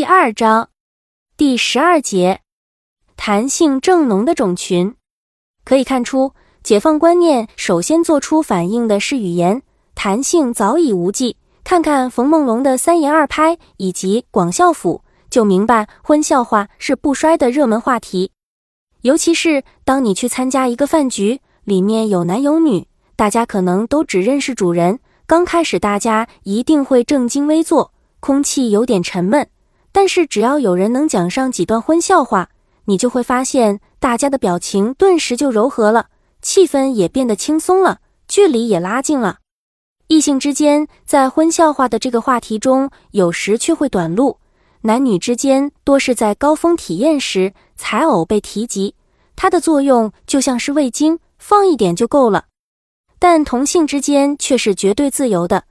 第二章第十二节，弹性正浓的种群，可以看出，解放观念首先做出反应的是语言，弹性早已无迹。看看冯梦龙的三言二拍以及广孝府，就明白婚笑话是不衰的热门话题。尤其是当你去参加一个饭局，里面有男有女，大家可能都只认识主人，刚开始大家一定会正襟危坐，空气有点沉闷。但是只要有人能讲上几段荤笑话，你就会发现大家的表情顿时就柔和了，气氛也变得轻松了，距离也拉近了。异性之间在荤笑话的这个话题中，有时却会短路；男女之间多是在高峰体验时才偶被提及，它的作用就像是味精，放一点就够了。但同性之间却是绝对自由的。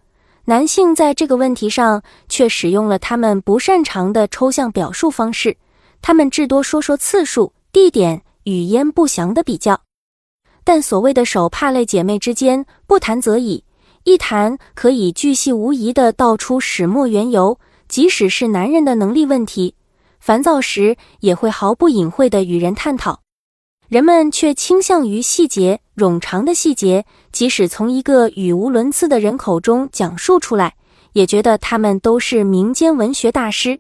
男性在这个问题上却使用了他们不擅长的抽象表述方式，他们至多说说次数、地点、语焉不详的比较。但所谓的手帕类姐妹之间，不谈则已，一谈可以巨细无遗地道出始末缘由。即使是男人的能力问题，烦躁时也会毫不隐晦地与人探讨。人们却倾向于细节冗长的细节，即使从一个语无伦次的人口中讲述出来，也觉得他们都是民间文学大师。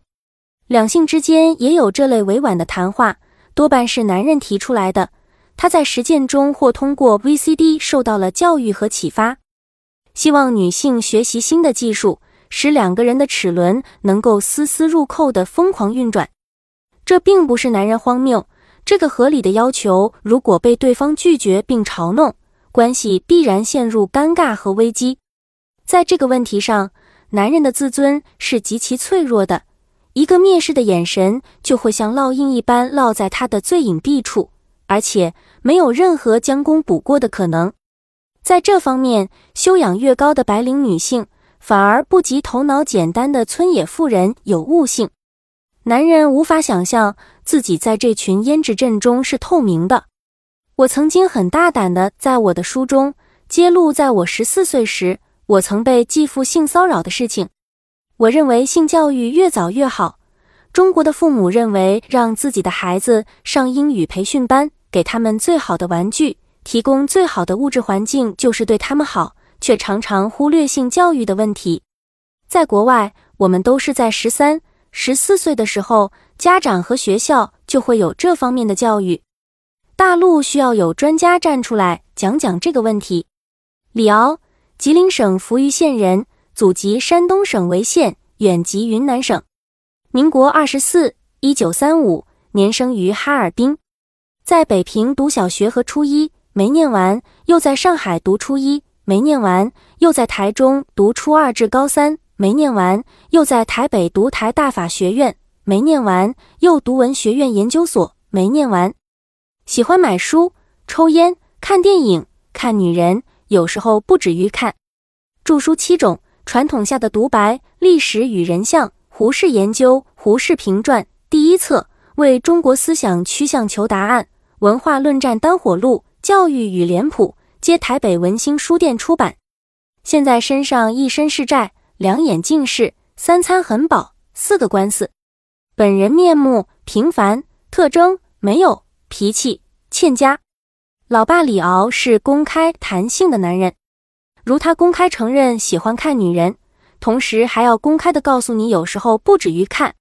两性之间也有这类委婉的谈话，多半是男人提出来的。他在实践中或通过 VCD 受到了教育和启发，希望女性学习新的技术，使两个人的齿轮能够丝丝入扣的疯狂运转。这并不是男人荒谬。这个合理的要求，如果被对方拒绝并嘲弄，关系必然陷入尴尬和危机。在这个问题上，男人的自尊是极其脆弱的，一个蔑视的眼神就会像烙印一般烙在他的最隐蔽处，而且没有任何将功补过的可能。在这方面，修养越高的白领女性，反而不及头脑简单的村野妇人有悟性。男人无法想象自己在这群胭脂阵中是透明的。我曾经很大胆的在我的书中揭露，在我十四岁时，我曾被继父性骚扰的事情。我认为性教育越早越好。中国的父母认为，让自己的孩子上英语培训班，给他们最好的玩具，提供最好的物质环境，就是对他们好，却常常忽略性教育的问题。在国外，我们都是在十三。十四岁的时候，家长和学校就会有这方面的教育。大陆需要有专家站出来讲讲这个问题。李敖，吉林省扶余县人，祖籍山东省潍县，远籍云南省。民国二十四，一九三五年生于哈尔滨，在北平读小学和初一没念完，又在上海读初一没念完，又在台中读初二至高三。没念完，又在台北读台大法学院；没念完，又读文学院研究所；没念完。喜欢买书、抽烟、看电影、看女人，有时候不止于看。著书七种：传统下的独白、历史与人像、胡适研究、胡适评传第一册、为中国思想趋向求答案、文化论战当火路、教育与脸谱，皆台北文星书店出版。现在身上一身是债。两眼近视，三餐很饱，四个官司。本人面目平凡，特征没有脾气，欠佳。老爸李敖是公开谈性的男人，如他公开承认喜欢看女人，同时还要公开的告诉你，有时候不止于看，